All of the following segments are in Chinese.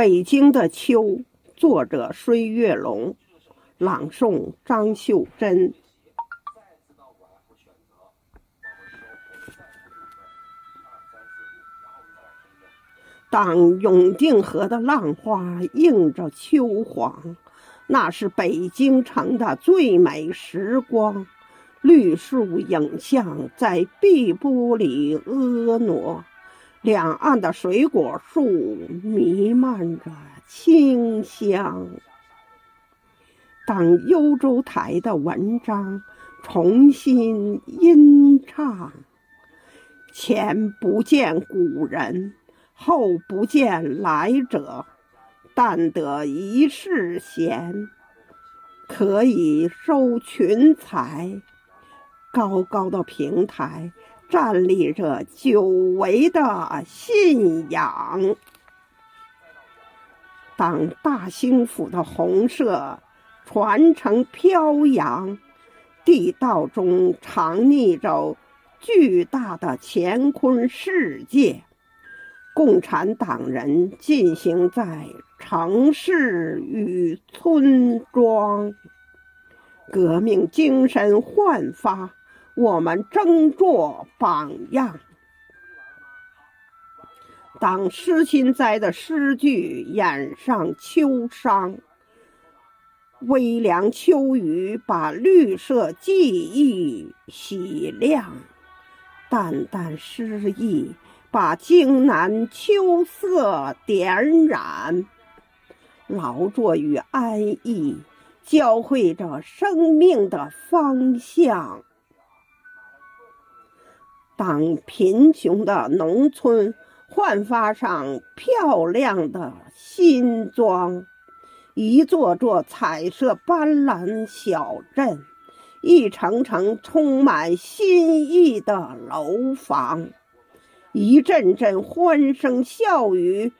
北京的秋，作者孙月龙，朗诵张秀珍。当永定河的浪花映着秋黄，那是北京城的最美时光。绿树影像在碧波里婀娜，两岸的水果树弥漫着清香。当幽州台的文章重新吟唱，前不见古人。后不见来者，但得一世闲，可以收群才。高高的平台站立着久违的信仰。当大兴府的红色传承飘扬，地道中藏匿着巨大的乾坤世界。共产党人进行在城市与村庄，革命精神焕发，我们争做榜样。当诗心斋的诗句染上秋殇，微凉秋雨把绿色记忆洗亮，淡淡诗意。把荆南秋色点染，劳作与安逸交汇着生命的方向。当贫穷的农村焕发上漂亮的新装，一座座彩色斑斓小镇，一层层充满新意的楼房。一阵阵欢声笑语，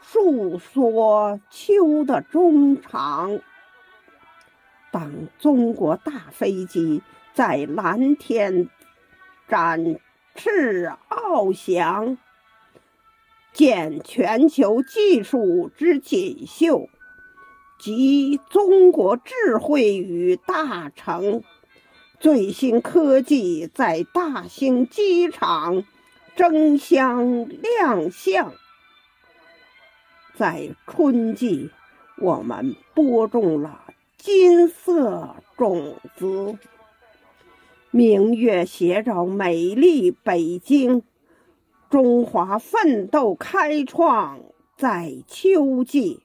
诉说秋的衷肠。当中国大飞机在蓝天展翅翱翔，见全球技术之锦绣，集中国智慧与大成，最新科技在大兴机场。争相亮相，在春季，我们播种了金色种子。明月携着美丽北京，中华奋斗开创在秋季，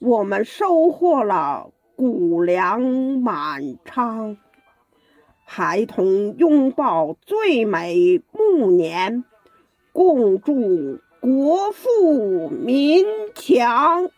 我们收获了谷粮满仓。孩童拥抱最美暮年。共祝国富民强。